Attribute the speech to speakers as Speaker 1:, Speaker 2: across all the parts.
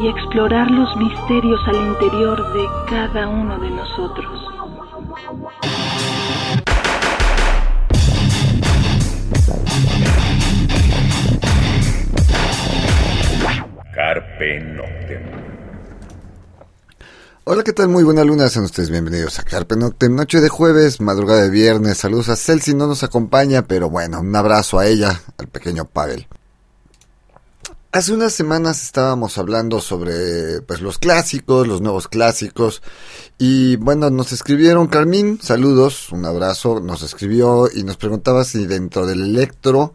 Speaker 1: y explorar los misterios al interior de cada uno de nosotros.
Speaker 2: Carpe Noctem.
Speaker 3: Hola, ¿qué tal? Muy buena luna, sean ustedes bienvenidos a Carpe Noctem, noche de jueves, madrugada de viernes. Saludos a Celsi, no nos acompaña, pero bueno, un abrazo a ella, al pequeño Pavel. Hace unas semanas estábamos hablando sobre pues los clásicos, los nuevos clásicos y bueno, nos escribieron Carmín, saludos, un abrazo, nos escribió y nos preguntaba si dentro del electro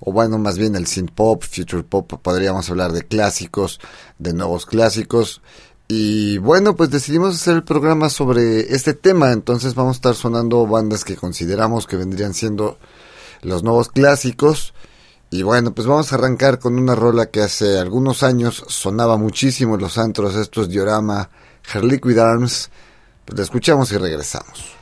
Speaker 3: o bueno, más bien el synth pop, future pop, podríamos hablar de clásicos, de nuevos clásicos y bueno, pues decidimos hacer el programa sobre este tema, entonces vamos a estar sonando bandas que consideramos que vendrían siendo los nuevos clásicos. Y bueno, pues vamos a arrancar con una rola que hace algunos años sonaba muchísimo en los antros, estos Diorama, Her Liquid Arms. Pues la escuchamos y regresamos.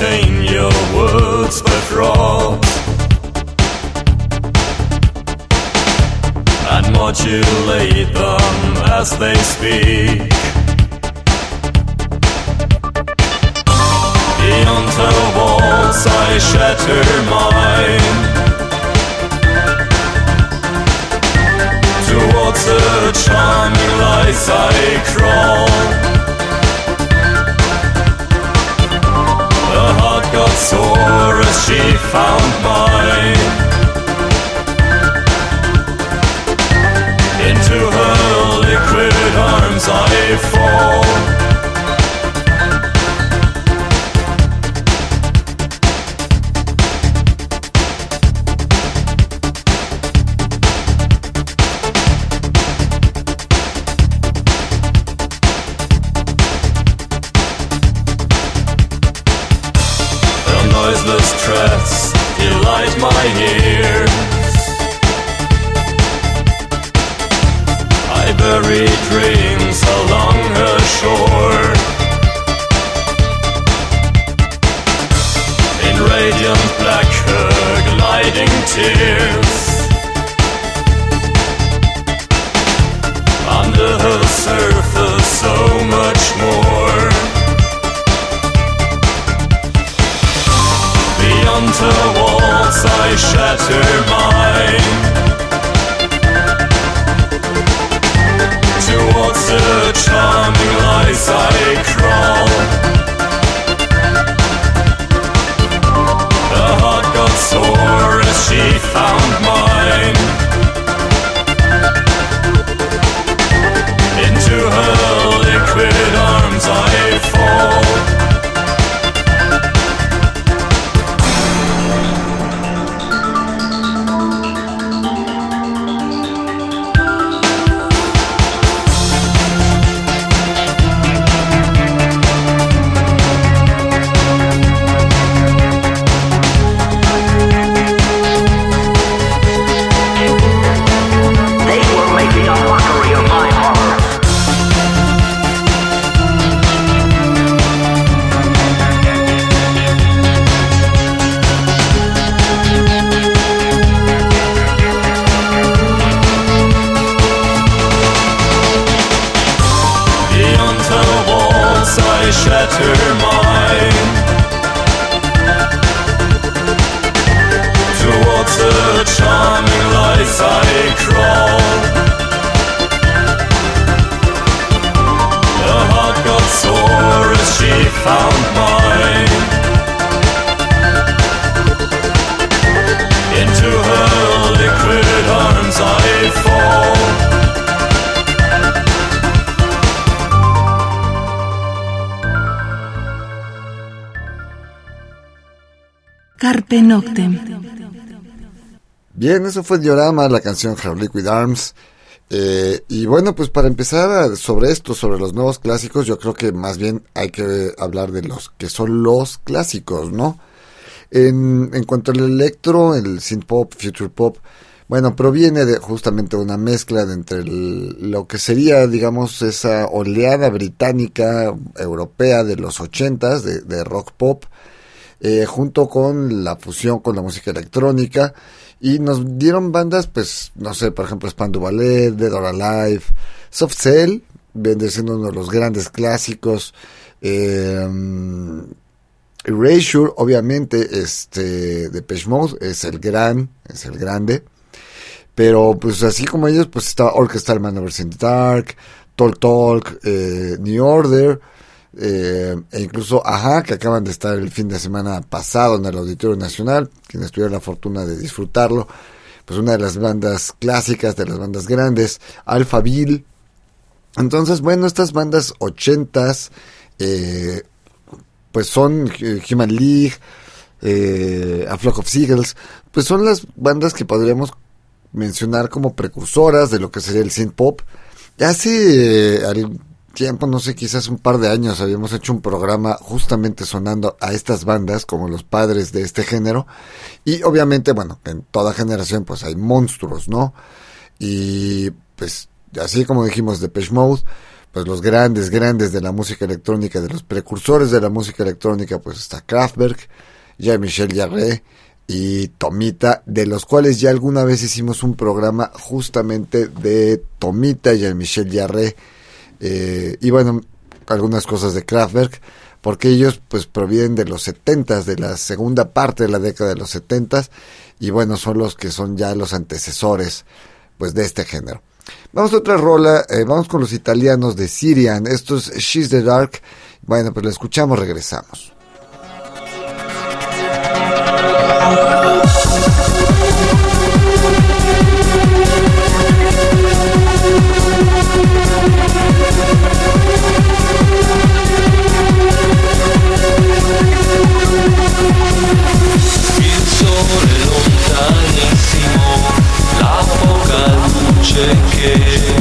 Speaker 4: Now obtain your words by fraud and modulate them as they speak. Beyond her walls, I shatter mine. towards the charming lights I crawl. Stegosaurus she found mine. into her liquid arms I fall.
Speaker 5: she found.
Speaker 3: Bien, eso fue Diorama, la canción Her Liquid Arms. Eh, y bueno, pues para empezar sobre esto, sobre los nuevos clásicos, yo creo que más bien hay que hablar de los que son los clásicos, ¿no? En, en cuanto al electro, el synth pop, future pop, bueno, proviene de justamente una mezcla de entre lo que sería, digamos, esa oleada británica, europea de los ochentas, de, de rock pop, eh, junto con la fusión con la música electrónica, y nos dieron bandas, pues, no sé, por ejemplo, Spandu Ballet, Dead or Alive, Soft Cell, viene siendo uno de los grandes clásicos, eh, Erasure, obviamente, este, de Mode, es el gran, es el grande, pero pues así como ellos, pues está Orchestral Manovers in the Dark, Talk Talk, eh, New Order, eh, e incluso Aja, que acaban de estar el fin de semana pasado en el Auditorio Nacional, quienes tuvieron la fortuna de disfrutarlo, pues una de las bandas clásicas, de las bandas grandes, Alphaville. Entonces, bueno, estas bandas ochentas, eh, pues son Human League, A Flock of Seagulls, pues son las bandas que podríamos mencionar como precursoras de lo que sería el synth pop. Hace eh, tiempo, no sé, quizás un par de años, habíamos hecho un programa justamente sonando a estas bandas como los padres de este género. Y obviamente, bueno, en toda generación pues hay monstruos, ¿no? Y pues así como dijimos de Pesh Mode, pues los grandes, grandes de la música electrónica, de los precursores de la música electrónica, pues está Kraftwerk, Jean-Michel Jarre, y Tomita, de los cuales ya alguna vez hicimos un programa justamente de Tomita y el Michel Yarré, eh, y bueno, algunas cosas de Kraftwerk, porque ellos pues provienen de los setentas, de la segunda parte de la década de los setentas, y bueno, son los que son ya los antecesores pues de este género. Vamos a otra rola, eh, vamos con los italianos de Syrian, esto es She's the Dark, bueno, pues lo escuchamos, regresamos.
Speaker 6: Luce che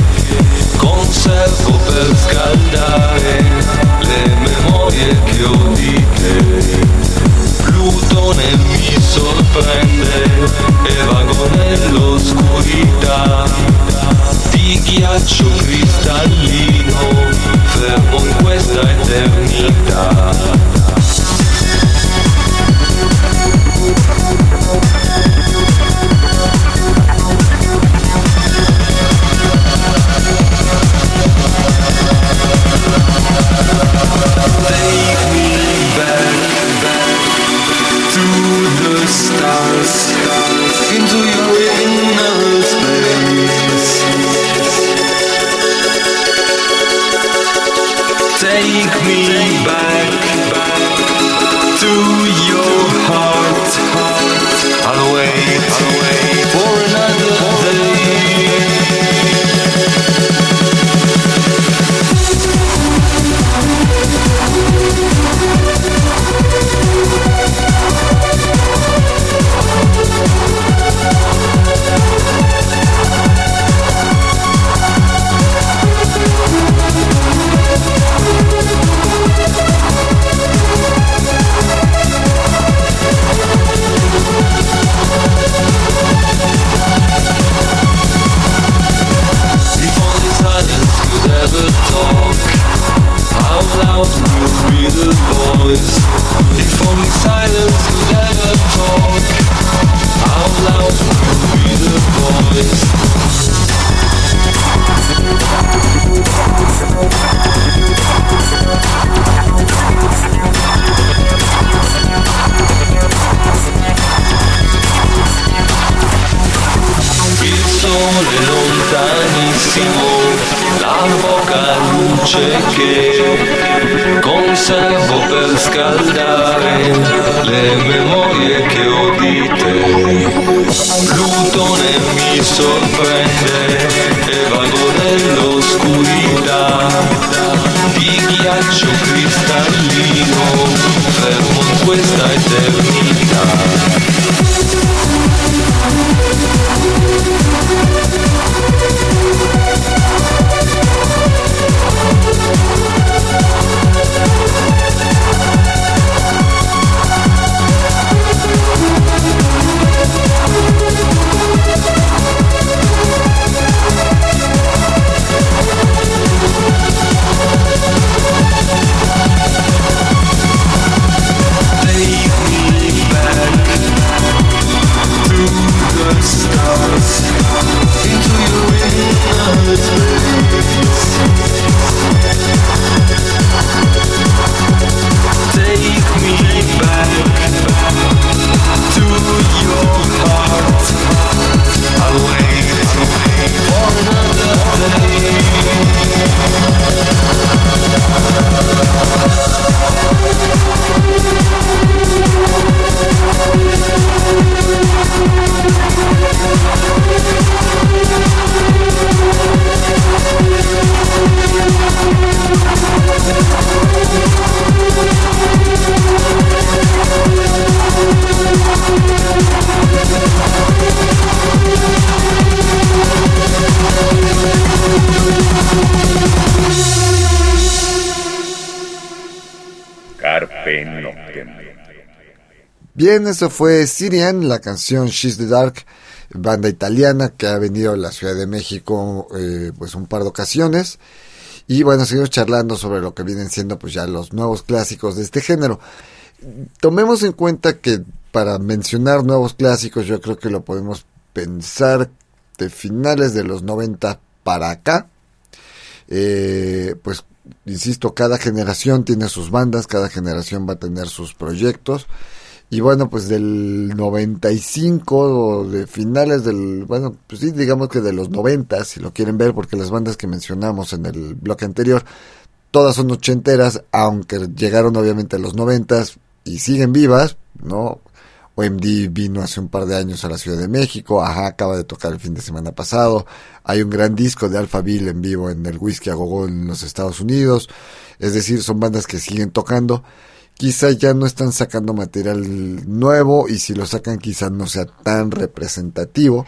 Speaker 6: conservo per scaldare le memorie che ho di te. Plutone mi sorprende e vago nell'oscurità di ghiaccio cristallino fermo in questa eternità Take me back, back to the stars,
Speaker 3: Bien, eso fue Sirian, la canción She's the Dark, banda italiana que ha venido a la Ciudad de México eh, pues un par de ocasiones. Y bueno, seguimos charlando sobre lo que vienen siendo pues ya los nuevos clásicos de este género. Tomemos en cuenta que para mencionar nuevos clásicos yo creo que lo podemos pensar de finales de los 90 para acá. Eh, pues insisto, cada generación tiene sus bandas, cada generación va a tener sus proyectos. Y bueno, pues del 95 o de finales del, bueno, pues sí, digamos que de los 90, si lo quieren ver, porque las bandas que mencionamos en el bloque anterior, todas son ochenteras, aunque llegaron obviamente a los 90 y siguen vivas, ¿no? OMD vino hace un par de años a la Ciudad de México, Ajá acaba de tocar el fin de semana pasado, hay un gran disco de Alphaville en vivo en el Whisky a Gogo en los Estados Unidos, es decir, son bandas que siguen tocando, quizá ya no están sacando material nuevo y si lo sacan quizá no sea tan representativo,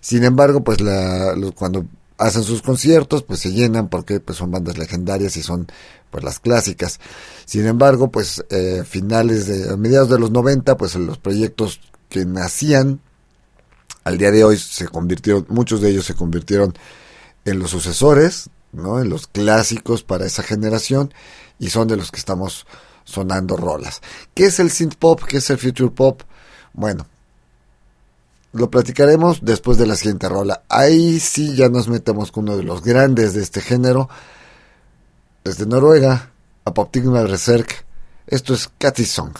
Speaker 3: sin embargo, pues la, cuando hacen sus conciertos, pues se llenan porque pues son bandas legendarias y son pues las clásicas. Sin embargo, pues eh, finales de a mediados de los 90, pues los proyectos que nacían al día de hoy se convirtieron muchos de ellos se convirtieron en los sucesores, ¿no? En los clásicos para esa generación y son de los que estamos sonando rolas. ¿Qué es el synth pop? ¿Qué es el future pop? Bueno, lo platicaremos después de la siguiente rola. Ahí sí ya nos metemos con uno de los grandes de este género. Desde Noruega, a Reserk. Esto es Cathy Song.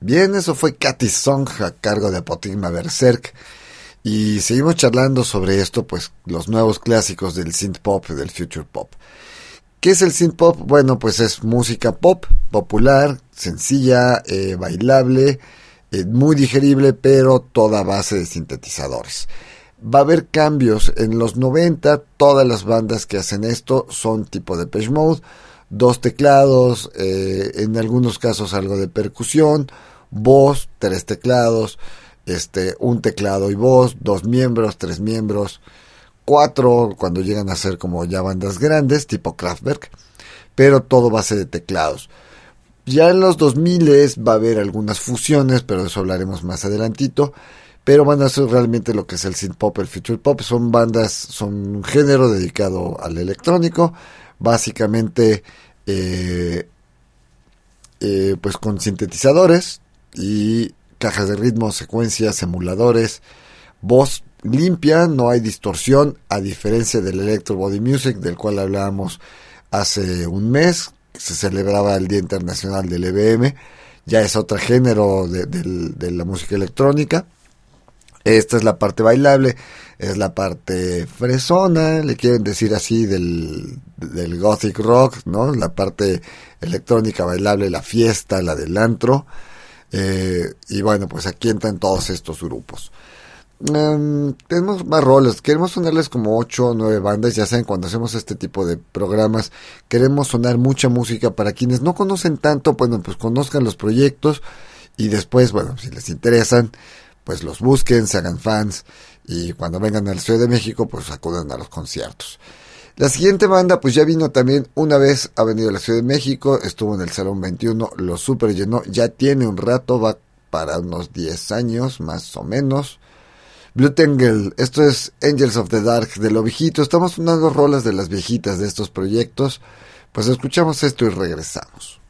Speaker 3: Bien, eso fue Katy Song a cargo de Apotigma Berserk. Y seguimos charlando sobre esto, pues los nuevos clásicos del synth pop y del future pop. ¿Qué es el synth pop? Bueno, pues es música pop, popular, sencilla, eh, bailable, eh, muy digerible, pero toda base de sintetizadores. Va a haber cambios. En los 90, todas las bandas que hacen esto son tipo de Depeche Mode, dos teclados, eh, en algunos casos algo de percusión, voz, tres teclados, este, un teclado y voz, dos miembros, tres miembros, cuatro cuando llegan a ser como ya bandas grandes, tipo Kraftwerk, pero todo base de teclados. Ya en los 2000 va a haber algunas fusiones, pero de eso hablaremos más adelantito. Pero van a ser realmente lo que es el synth pop, el future pop. Son bandas, son un género dedicado al electrónico. Básicamente, eh, eh, pues con sintetizadores y cajas de ritmo, secuencias, emuladores, voz limpia, no hay distorsión, a diferencia del Electro Body Music, del cual hablábamos hace un mes, se celebraba el Día Internacional del EBM, ya es otro género de, de la música electrónica. Esta es la parte bailable, es la parte fresona, le quieren decir así, del, del gothic rock, ¿no? La parte electrónica bailable, la fiesta, la del antro. Eh, y bueno, pues aquí entran todos estos grupos. Em, tenemos más roles, queremos sonarles como 8 o 9 bandas, ya saben, cuando hacemos este tipo de programas, queremos sonar mucha música para quienes no conocen tanto, bueno, pues conozcan los proyectos y después, bueno, si les interesan, pues los busquen, se hagan fans y cuando vengan a la Ciudad de México, pues acudan a los conciertos. La siguiente banda, pues ya vino también una vez, ha venido a la Ciudad de México, estuvo en el Salón 21, lo super llenó, ya tiene un rato, va para unos 10 años más o menos. Blue Tangle, esto es Angels of the Dark de lo viejito, estamos sonando rolas de las viejitas de estos proyectos, pues escuchamos esto y regresamos.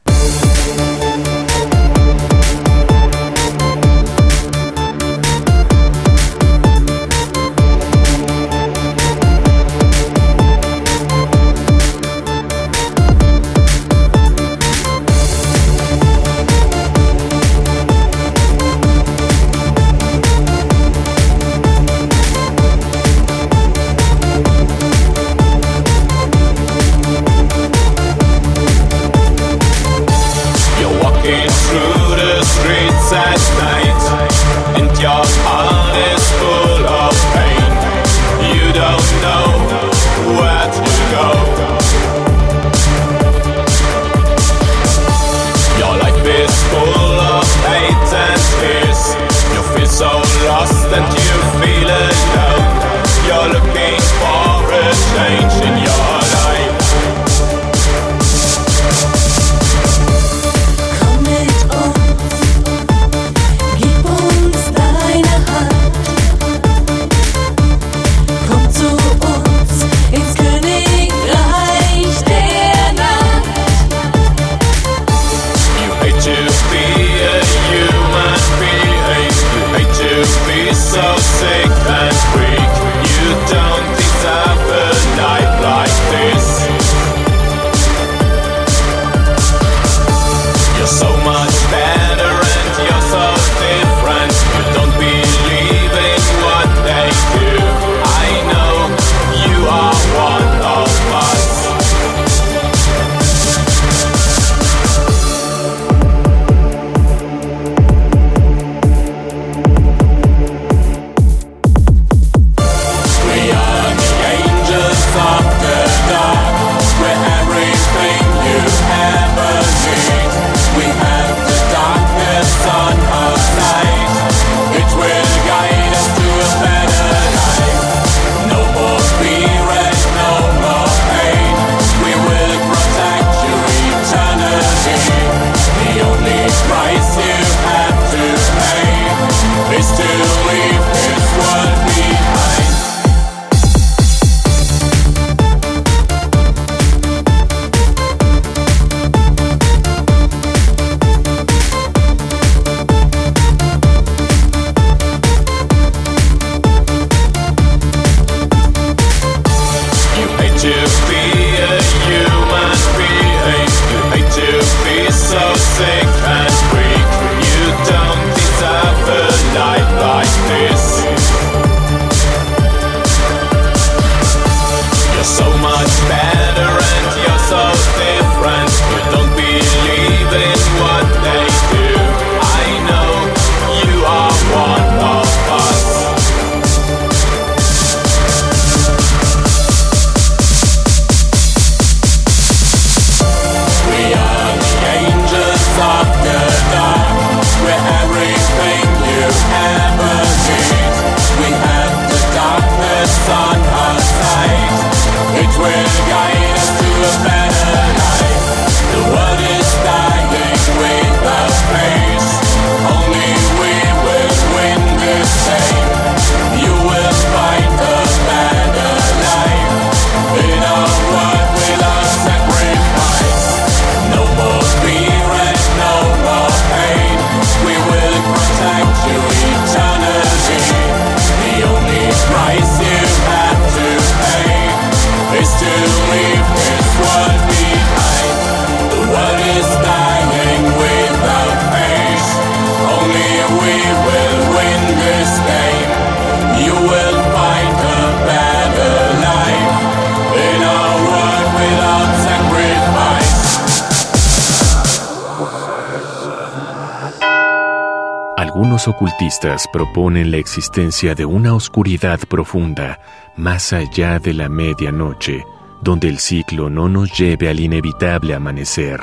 Speaker 7: Proponen la existencia de una oscuridad profunda más allá de la medianoche, donde el ciclo no nos lleve al inevitable amanecer.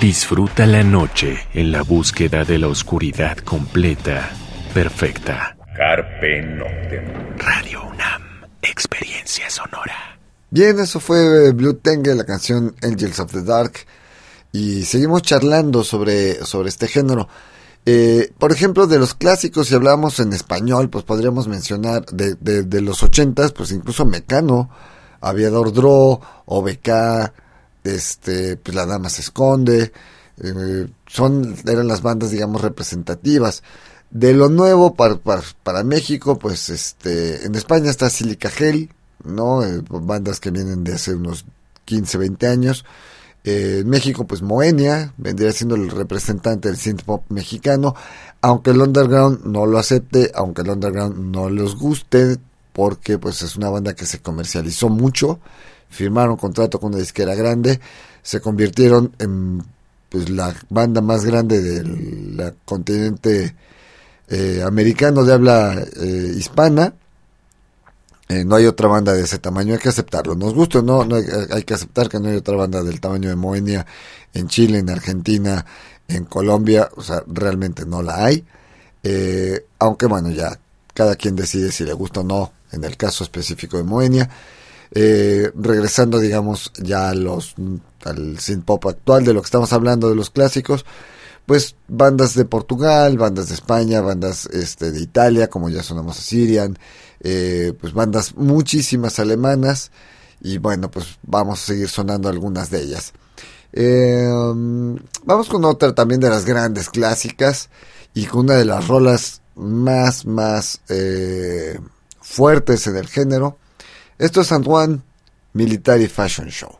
Speaker 7: Disfruta la noche en la búsqueda de la oscuridad completa, perfecta.
Speaker 8: Carpe Noctem.
Speaker 7: Radio UNAM, experiencia sonora.
Speaker 3: Bien, eso fue Blue Tengue, la canción Angels of the Dark. Y seguimos charlando sobre, sobre este género. Eh, por ejemplo, de los clásicos, si hablamos en español, pues podríamos mencionar de, de, los ochentas, pues incluso Mecano, Aviador Dro, OBK, este, pues La Dama se esconde, eh, son, eran las bandas, digamos, representativas. De lo nuevo para, para, para México, pues este, en España está Silica Gel, ¿no? Eh, bandas que vienen de hace unos 15, 20 años. Eh, en México, pues Moenia vendría siendo el representante del synth pop mexicano, aunque el underground no lo acepte, aunque el underground no les guste, porque pues es una banda que se comercializó mucho, firmaron contrato con una disquera grande, se convirtieron en pues la banda más grande del continente eh, americano de habla eh, hispana eh, no hay otra banda de ese tamaño, hay que aceptarlo. Nos gusta o no, no hay, hay, que aceptar que no hay otra banda del tamaño de Moenia en Chile, en Argentina, en Colombia, o sea, realmente no la hay. Eh, aunque bueno, ya cada quien decide si le gusta o no, en el caso específico de Moenia. Eh, regresando, digamos, ya a los, al synth pop actual, de lo que estamos hablando, de los clásicos, pues bandas de Portugal, bandas de España, bandas este, de Italia, como ya sonamos a Sirian, eh, pues bandas muchísimas alemanas y bueno, pues vamos a seguir sonando algunas de ellas. Eh, vamos con otra también de las grandes clásicas y con una de las rolas más, más eh, fuertes en el género. Esto es Antoine Military Fashion Show.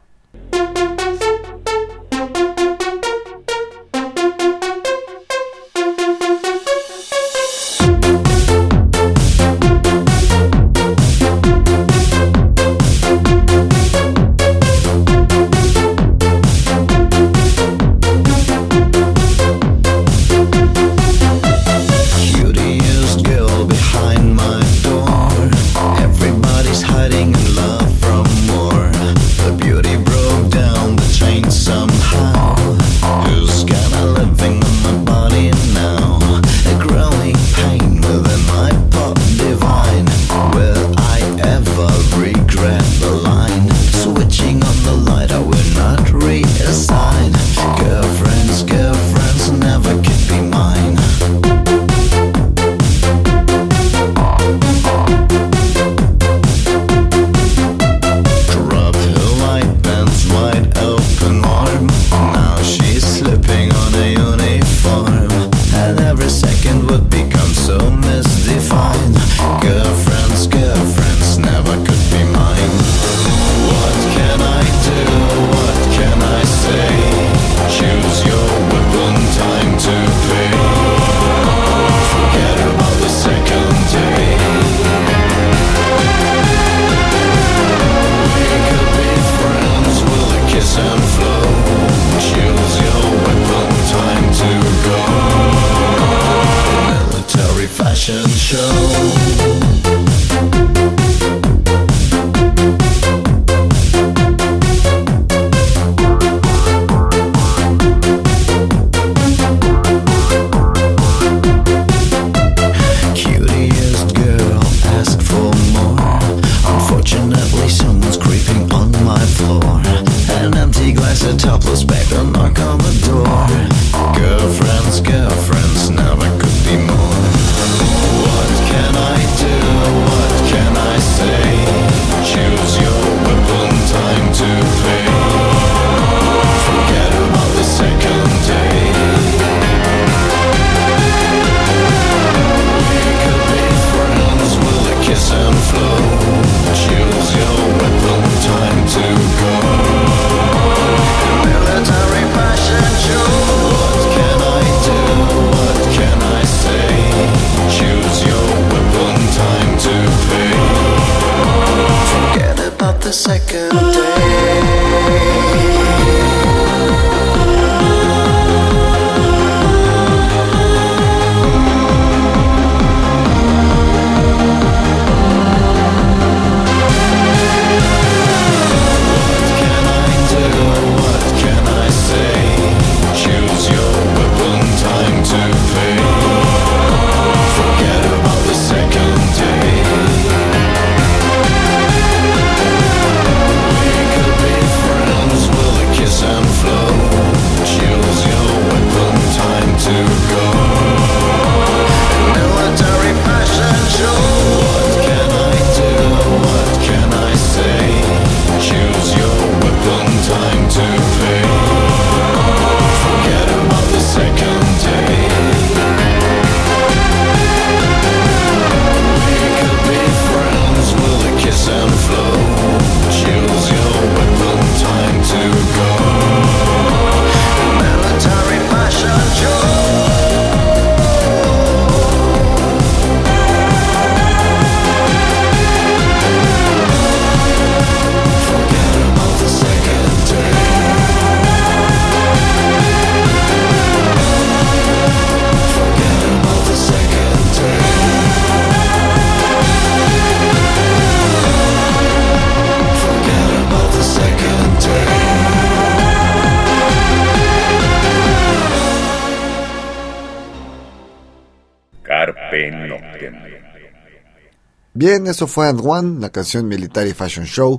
Speaker 3: Bien, eso fue And One, la canción Military Fashion Show.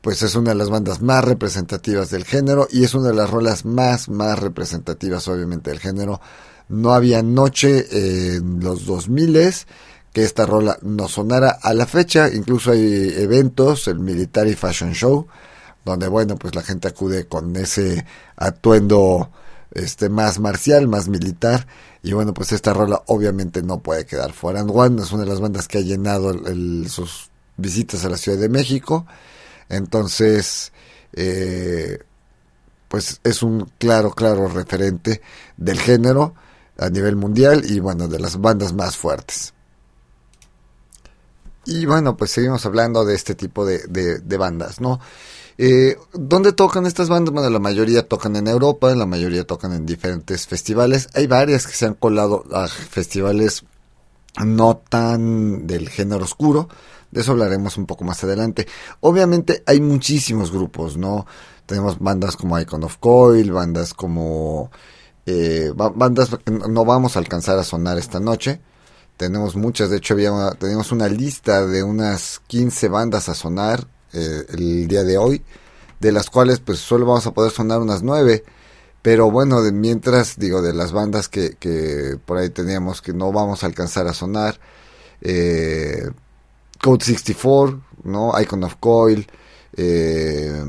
Speaker 3: Pues es una de las bandas más representativas del género y es una de las rolas más, más representativas obviamente del género. No había noche en los 2000 que esta rola no sonara a la fecha. Incluso hay eventos, el Military Fashion Show, donde bueno, pues la gente acude con ese atuendo este más marcial, más militar y bueno, pues esta rola obviamente no puede quedar fuera. And One es una de las bandas que ha llenado sus visitas a la Ciudad de México. Entonces, eh, pues es un claro, claro referente del género a nivel mundial y bueno, de las bandas más fuertes. Y bueno, pues seguimos hablando de este tipo de bandas, ¿no? Eh, ¿Dónde tocan estas bandas? Bueno, la mayoría tocan en Europa, la mayoría tocan en diferentes festivales. Hay varias que se han colado a festivales no tan del género oscuro. De eso hablaremos un poco más adelante. Obviamente hay muchísimos grupos, ¿no? Tenemos bandas como Icon of Coil, bandas como... Eh, bandas que no vamos a alcanzar a sonar esta noche. Tenemos muchas, de hecho había tenemos una lista de unas 15 bandas a sonar eh, el día de hoy, de las cuales pues solo vamos a poder sonar unas nueve. Pero bueno, de mientras, digo, de las bandas que, por ahí teníamos que no vamos a alcanzar a sonar, eh, Code 64, ¿no? Icon of Coil, eh,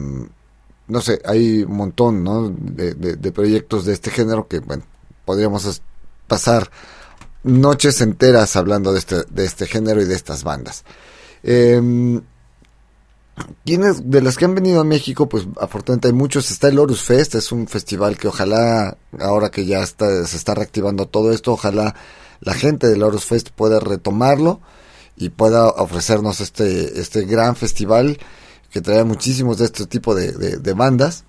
Speaker 3: no sé, hay un montón, ¿no? De, proyectos de este género que, podríamos pasar noches enteras hablando de este, de este género y de estas bandas. Eh, quienes de las que han venido a México, pues afortunadamente hay muchos. Está el Horus Fest, es un festival que ojalá, ahora que ya está, se está reactivando todo esto, ojalá la gente del Horus Fest pueda retomarlo y pueda ofrecernos este, este gran festival que trae muchísimos de este tipo de, bandas.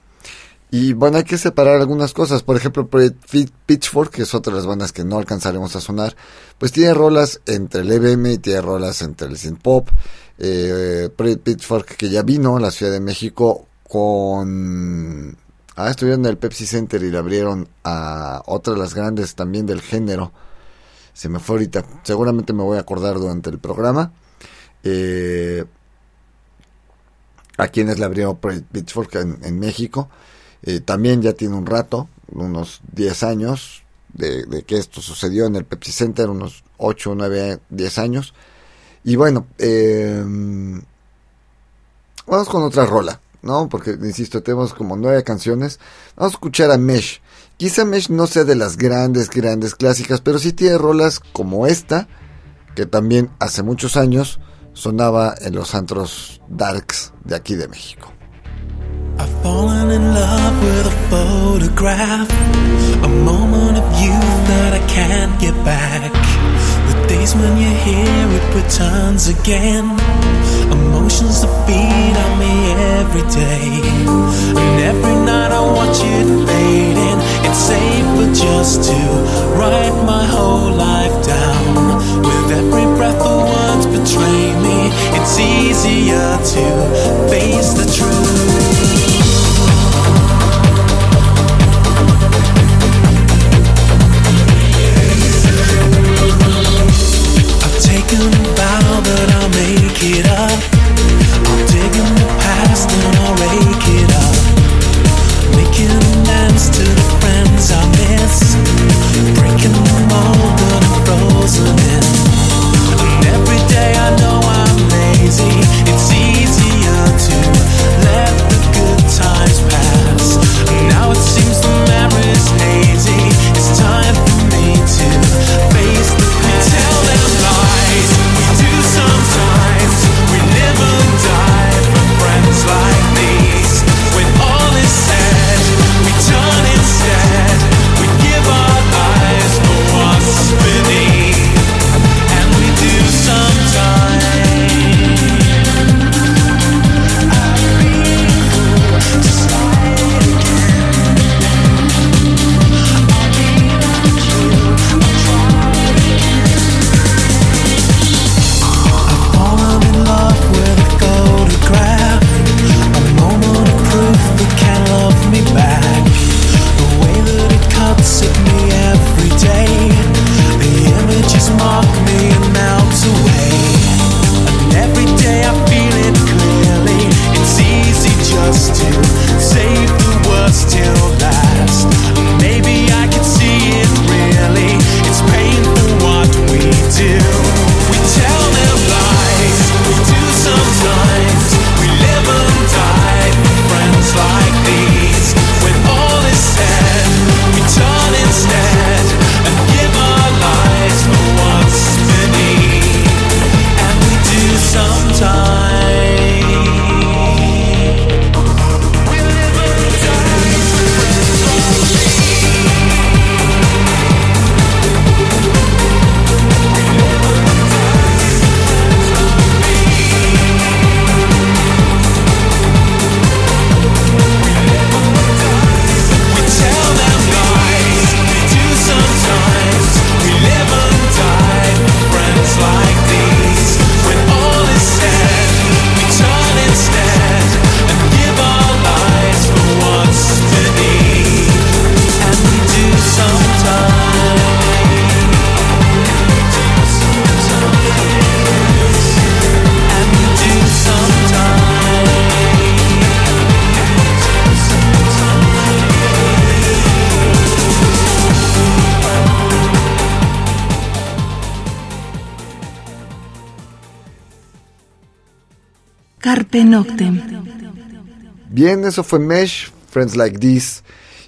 Speaker 3: Y bueno, hay que separar algunas cosas. Por ejemplo, Pitchfork, que es otra de las bandas que no alcanzaremos a sonar, pues tiene rolas entre el EBM y tiene rolas entre el synth pop eh, Pitchfork que ya vino a la Ciudad de México con... Ah, estuvieron en el Pepsi Center y le abrieron a otra de las grandes también del género. Se me fue ahorita. Seguramente me voy a acordar durante el programa. Eh, a quienes le abrieron Pitchfork en, México. Eh, también ya tiene un rato, unos 10 años, de, de, que esto sucedió en el Pepsi Center, unos 8, 9, 10 años. Y bueno, eh, vamos con otra rola, ¿no? Porque, insisto, tenemos como nueve canciones. Vamos a escuchar a Mesh. Quizá Mesh no sea de las grandes, grandes clásicas, pero sí tiene rolas como esta, que también hace muchos años sonaba en los antros darks de aquí de México. I've fallen in love with a photograph, a moment of youth that I can't get back. Days when you're here, it returns again. Emotions that feed on me every day. And every night I watch it fading. It's safer just to write my whole life down. With every breath, the words betray me. It's easier to face the truth. thinking I'll make it up. I'm digging the past and I'll rake it up. Making to the friends I miss.
Speaker 1: Breaking the
Speaker 9: mold, I'm frozen in. And every day I know I'm lazy. It's easier to let the good times pass. And now it seems the hazy. It's time for me to.
Speaker 3: Bien, eso fue Mesh, Friends Like This.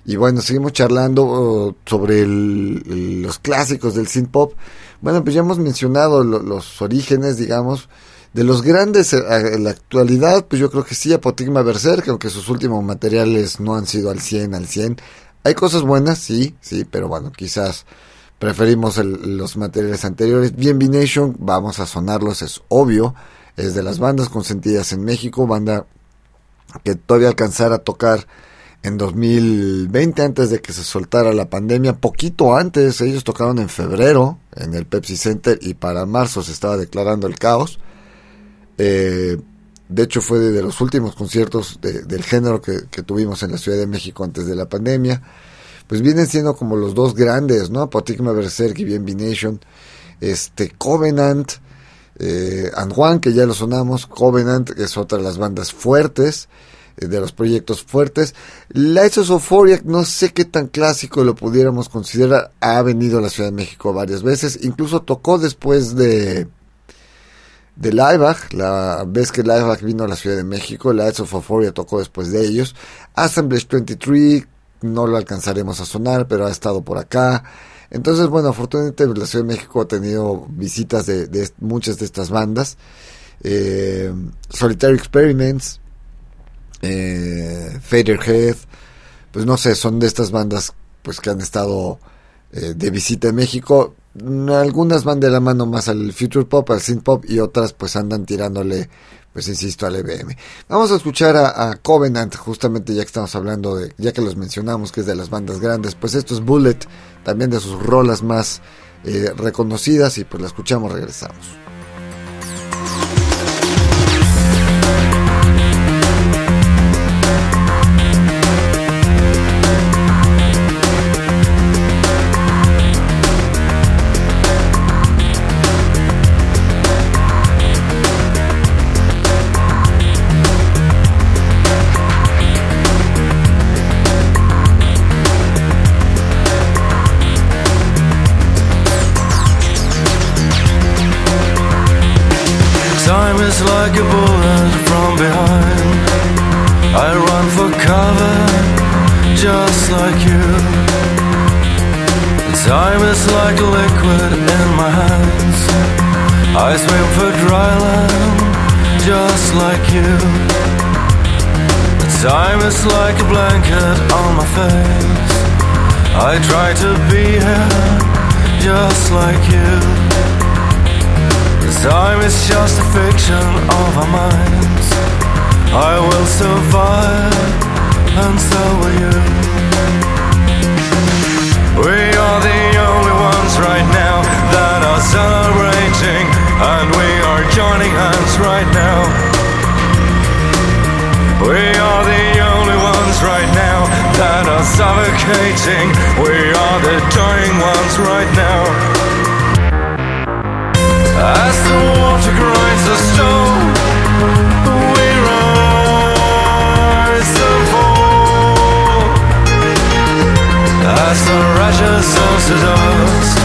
Speaker 3: Y bueno, seguimos charlando uh, sobre el- los clásicos del synth pop. Bueno, pues ya hemos mencionado lo- los orígenes, digamos, de los grandes eh, en la actualidad, pues yo creo que sí, Apotigma Berserk, aunque sus últimos materiales no han sido al 100, al 100. Hay cosas buenas, sí, sí, pero bueno, quizás preferimos el- los materiales anteriores. Bien, Nation, vamos a sonarlos, es obvio, es de las bandas consentidas en México, banda que todavía alcanzara a tocar en 2020 antes de que se soltara la pandemia, poquito antes, ellos tocaron en febrero en el Pepsi Center y para marzo se estaba declarando el caos. Eh, de hecho fue de, los últimos conciertos de- del género que, tuvimos en la Ciudad de México antes de la pandemia. Pues vienen siendo como los dos grandes, ¿no? Berserk y bien Nation. Este, Covenant, eh, and que ya lo sonamos, Covenant, que es otra de las bandas fuertes, eh, de los proyectos fuertes. Lights of Euphoria, no sé qué tan clásico lo pudiéramos considerar, ha venido a la Ciudad de México varias veces, incluso tocó después de de Liveback, la vez que Liveback vino a la Ciudad de México, Lights of Euphoria tocó después de ellos, Assemblage 23, no lo alcanzaremos a sonar, pero ha estado por acá. Entonces, bueno, afortunadamente la Ciudad de México ha tenido visitas de, muchas de estas bandas. Eh, Solitary Experiments, eh, Faderhead, pues no sé, son de estas bandas pues que han estado eh, de visita en México. Algunas van de la mano más al future pop, al synth pop y otras pues andan tirándole, pues insisto, al EBM. Vamos a escuchar a, Covenant, justamente ya que estamos hablando de, ya que los mencionamos que es de las bandas grandes, pues esto es Bullet, también de sus rolas más eh, reconocidas y pues la escuchamos, regresamos.
Speaker 10: Like a liquid in my hands. I swim for dry land, just like you. The Time is like a blanket on my face. I try to be here, just like you. The Time is just a fiction of our minds. I will survive, and so will you. We are the ones right now that are celebrating, and we are joining hands right now. We are the only ones right now that are suffocating. We are the dying ones right now. As the water grinds the stone, we rise and fall. As the ashes turns to dust,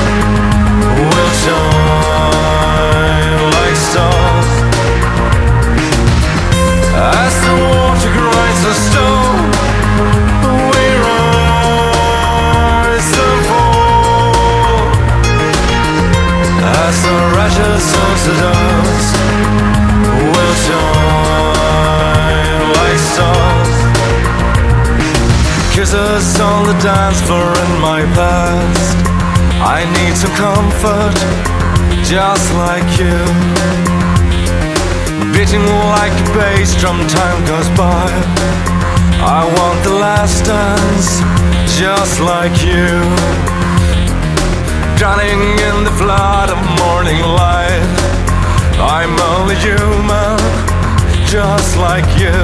Speaker 10: Kisses on the dance floor in my past. I need some comfort, just like you. Beating like a bass drum, time goes by. I want the last dance, just like you. Drowning in the flood of morning light. I'm only human, just like you.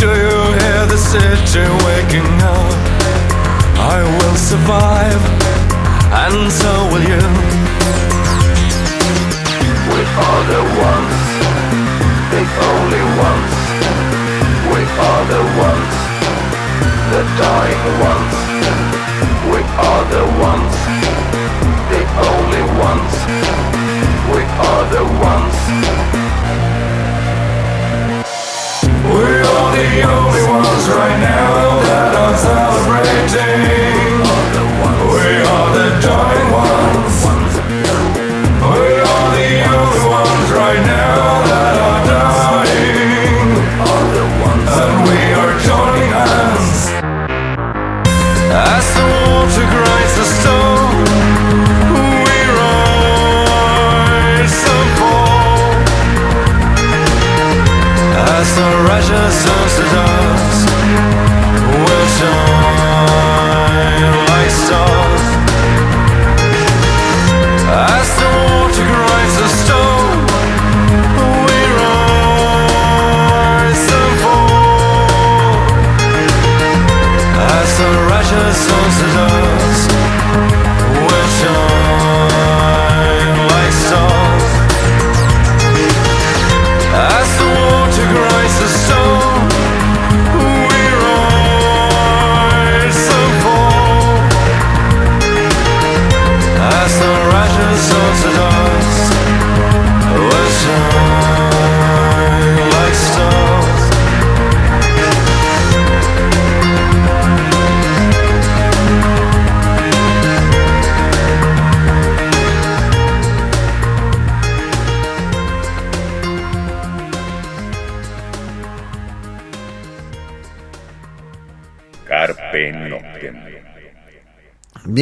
Speaker 10: Do you hear the city waking up? I will survive, and so will you. We are the ones, the only ones. We are the ones, the dying ones. We are the ones, the only ones we are the ones. We are the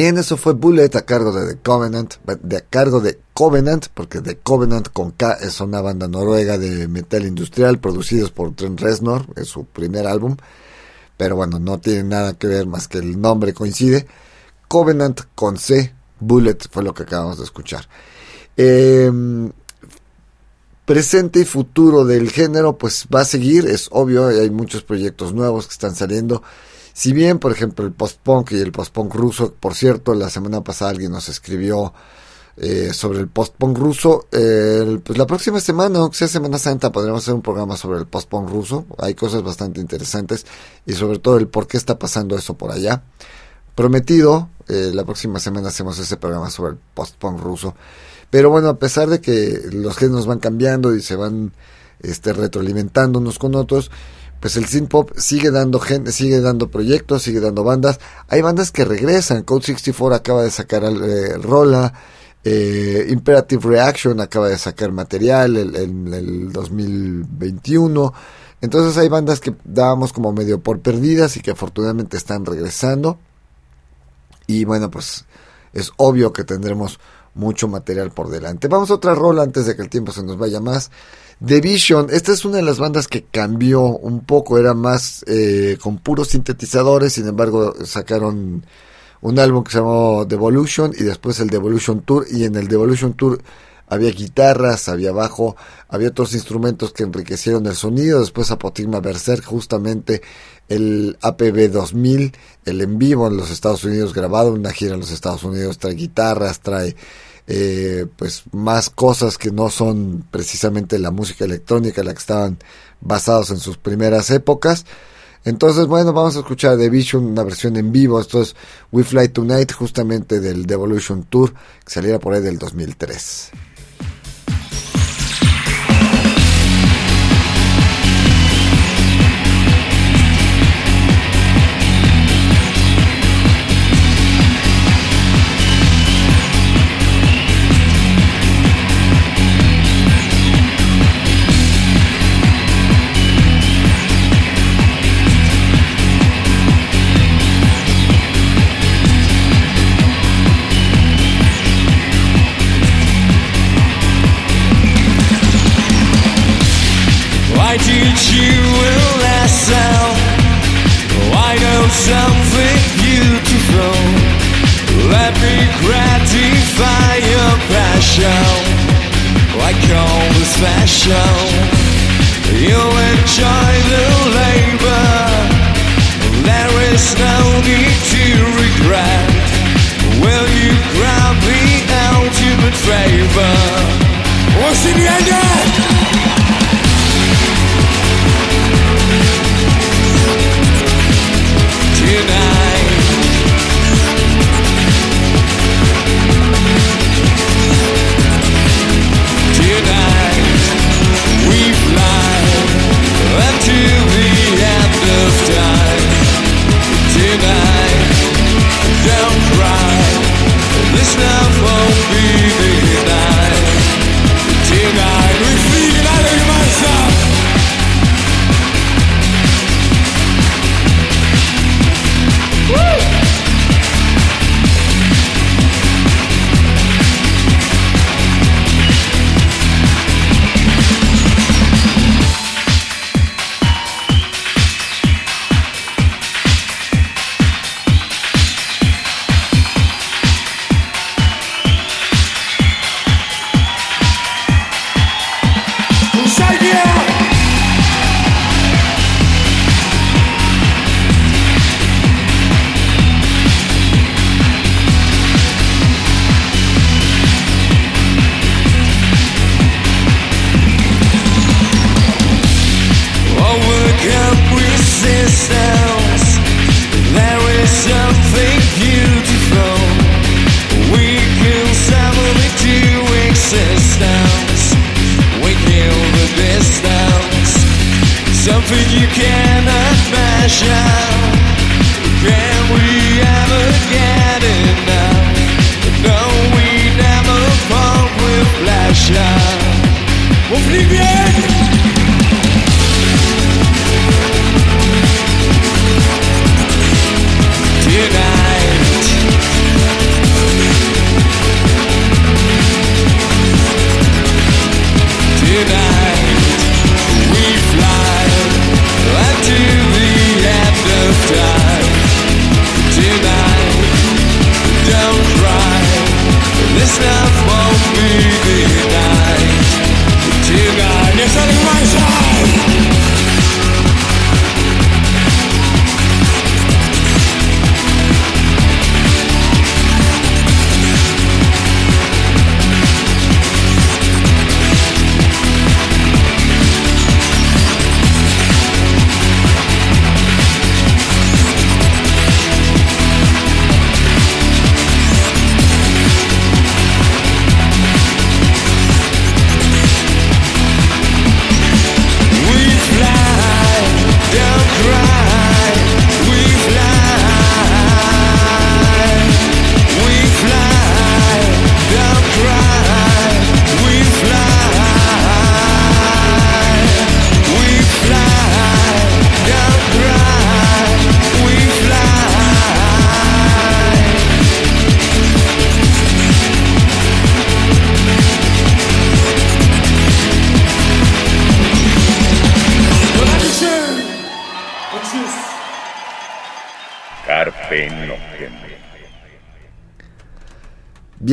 Speaker 3: Bien, eso fue Bullet a cargo de The Covenant, de a cargo de Covenant, porque The Covenant con K es una banda noruega de metal industrial producidos por Trent Reznor, es su primer álbum, pero bueno, no tiene nada que ver más que el nombre coincide. Covenant con C, Bullet fue lo que acabamos de escuchar. Eh, presente y futuro del género, pues va a seguir, es obvio, hay muchos proyectos nuevos que están saliendo. Si bien, por ejemplo, el post-punk y el post-punk ruso, por cierto, la semana pasada alguien nos escribió eh, sobre el post-punk ruso, eh, pues la próxima semana, aunque sea Semana Santa, podremos hacer un programa sobre el post-punk ruso. Hay cosas bastante interesantes y sobre todo el por qué está pasando eso por allá. Prometido, eh, la próxima semana hacemos ese programa sobre el post-punk ruso. Pero bueno, a pesar de que los géneros van cambiando y se van este, retroalimentando unos con otros, pues el synth pop sigue dando gente, sigue dando proyectos, sigue dando bandas. Hay bandas que regresan. Code 64 acaba de sacar eh, rola. Eh, Imperative Reaction acaba de sacar material en el, el 2021. Entonces hay bandas que dábamos como medio por perdidas y que afortunadamente están regresando. Y bueno, pues es obvio que tendremos mucho material por delante. Vamos a otra rola antes de que el tiempo se nos vaya más. The Vision, esta es una de las bandas que cambió un poco, era más eh, con puros sintetizadores, sin embargo sacaron un álbum que se llamó Devolution y después el Devolution Tour y en el Devolution Tour había guitarras, había bajo, había otros instrumentos que enriquecieron el sonido, después Apotigma Berserk, justamente el APB 2000, el en vivo en los Estados Unidos grabado, una gira en los Estados Unidos, trae guitarras, trae eh, pues más cosas que no son precisamente la música electrónica, la que estaban basados en sus primeras épocas. Entonces, bueno, vamos a escuchar The Vision, una versión en vivo. Esto es We Fly Tonight, justamente del Devolution Tour, que saliera por ahí del 2003.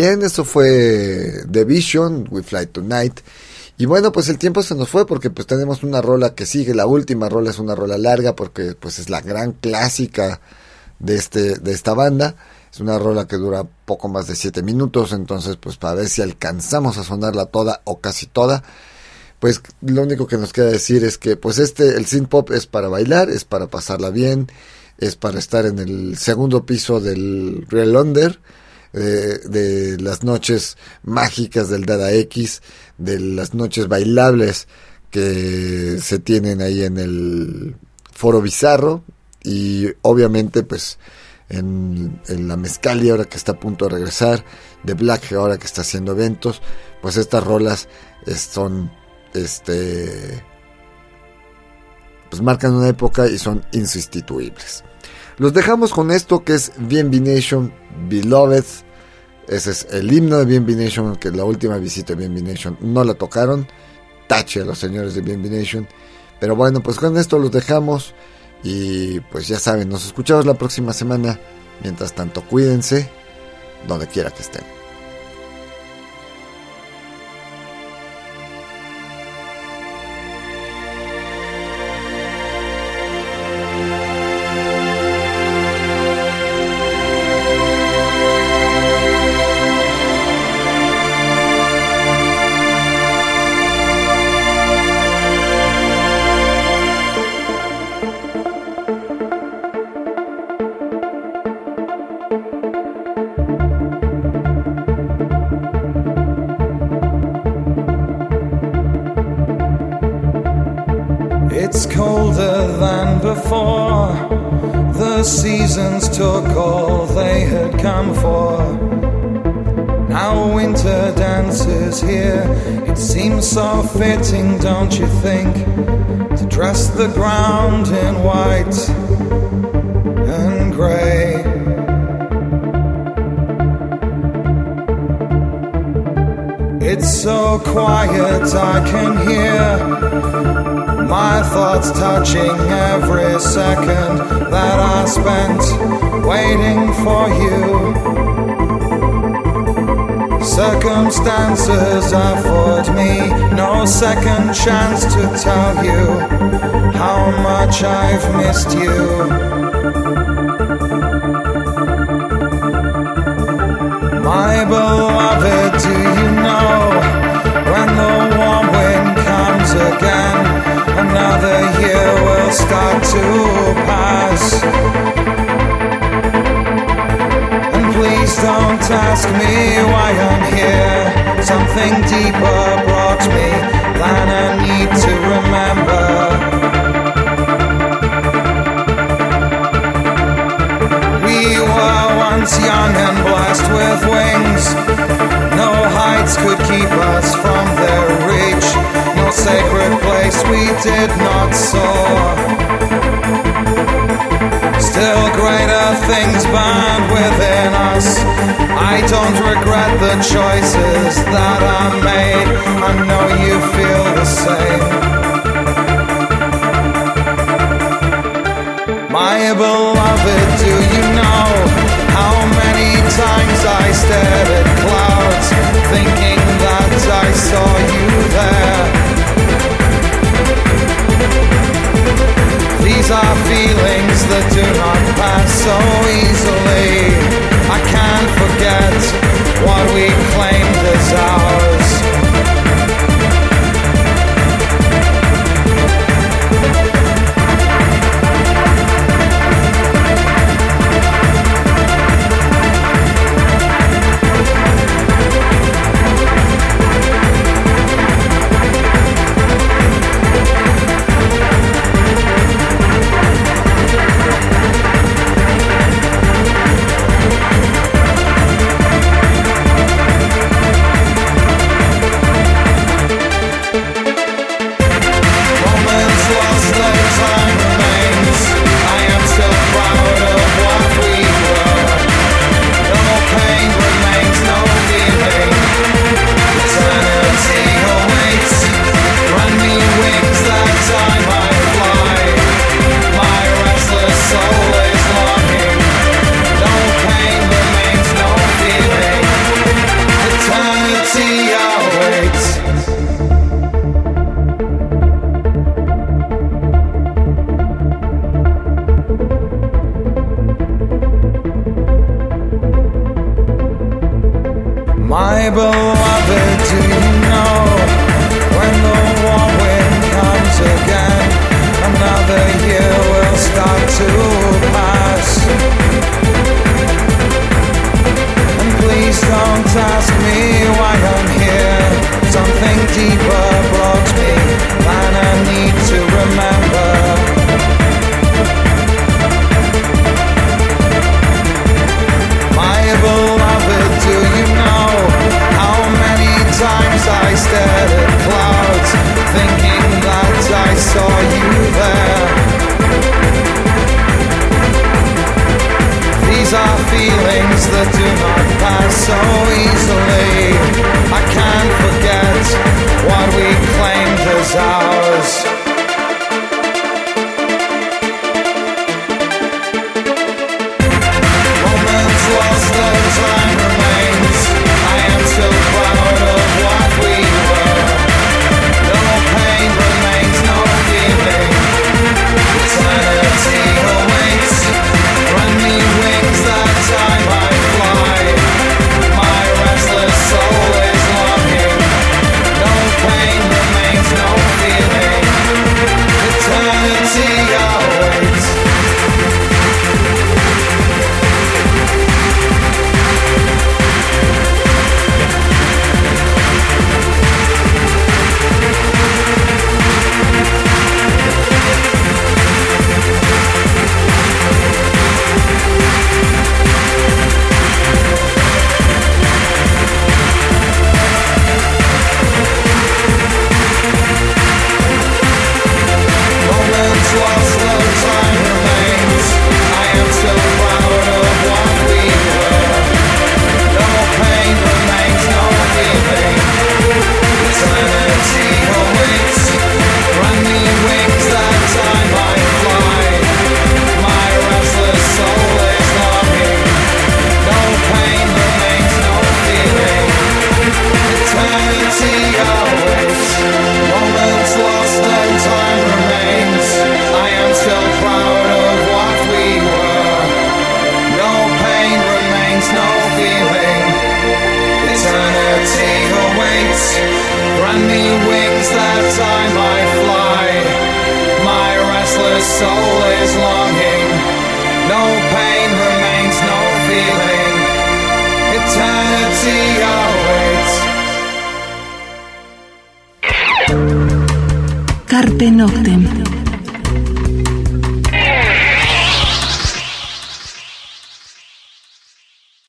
Speaker 11: Bien, eso fue The Vision, We Fly Tonight. Y bueno, pues el tiempo se nos fue porque pues tenemos una rola que sigue, la última rola es una rola larga porque pues es la gran clásica de, este, de esta banda. Es una rola que dura poco más de 7 minutos, entonces pues para ver si alcanzamos a sonarla toda o casi toda, pues lo único que nos queda decir es que pues este, el synth pop es para bailar, es para pasarla bien, es para estar en el segundo piso del Real Under, de, de las noches mágicas del Dada X, de las noches bailables que se tienen ahí en el foro bizarro y obviamente pues en, la Mezcali ahora que está a punto de regresar, de Black ahora que está haciendo eventos, pues estas rolas son este pues marcan una época y son insustituibles. Los dejamos con esto que es BNB Nation Beloved. Ese es el himno de BNB Nation, que la última visita de BNB Nation no la tocaron. Tache a los señores de BNB Nation. Pero bueno, pues con esto los dejamos. Y pues ya saben, nos escuchamos la próxima semana. Mientras tanto, cuídense donde quiera que estén.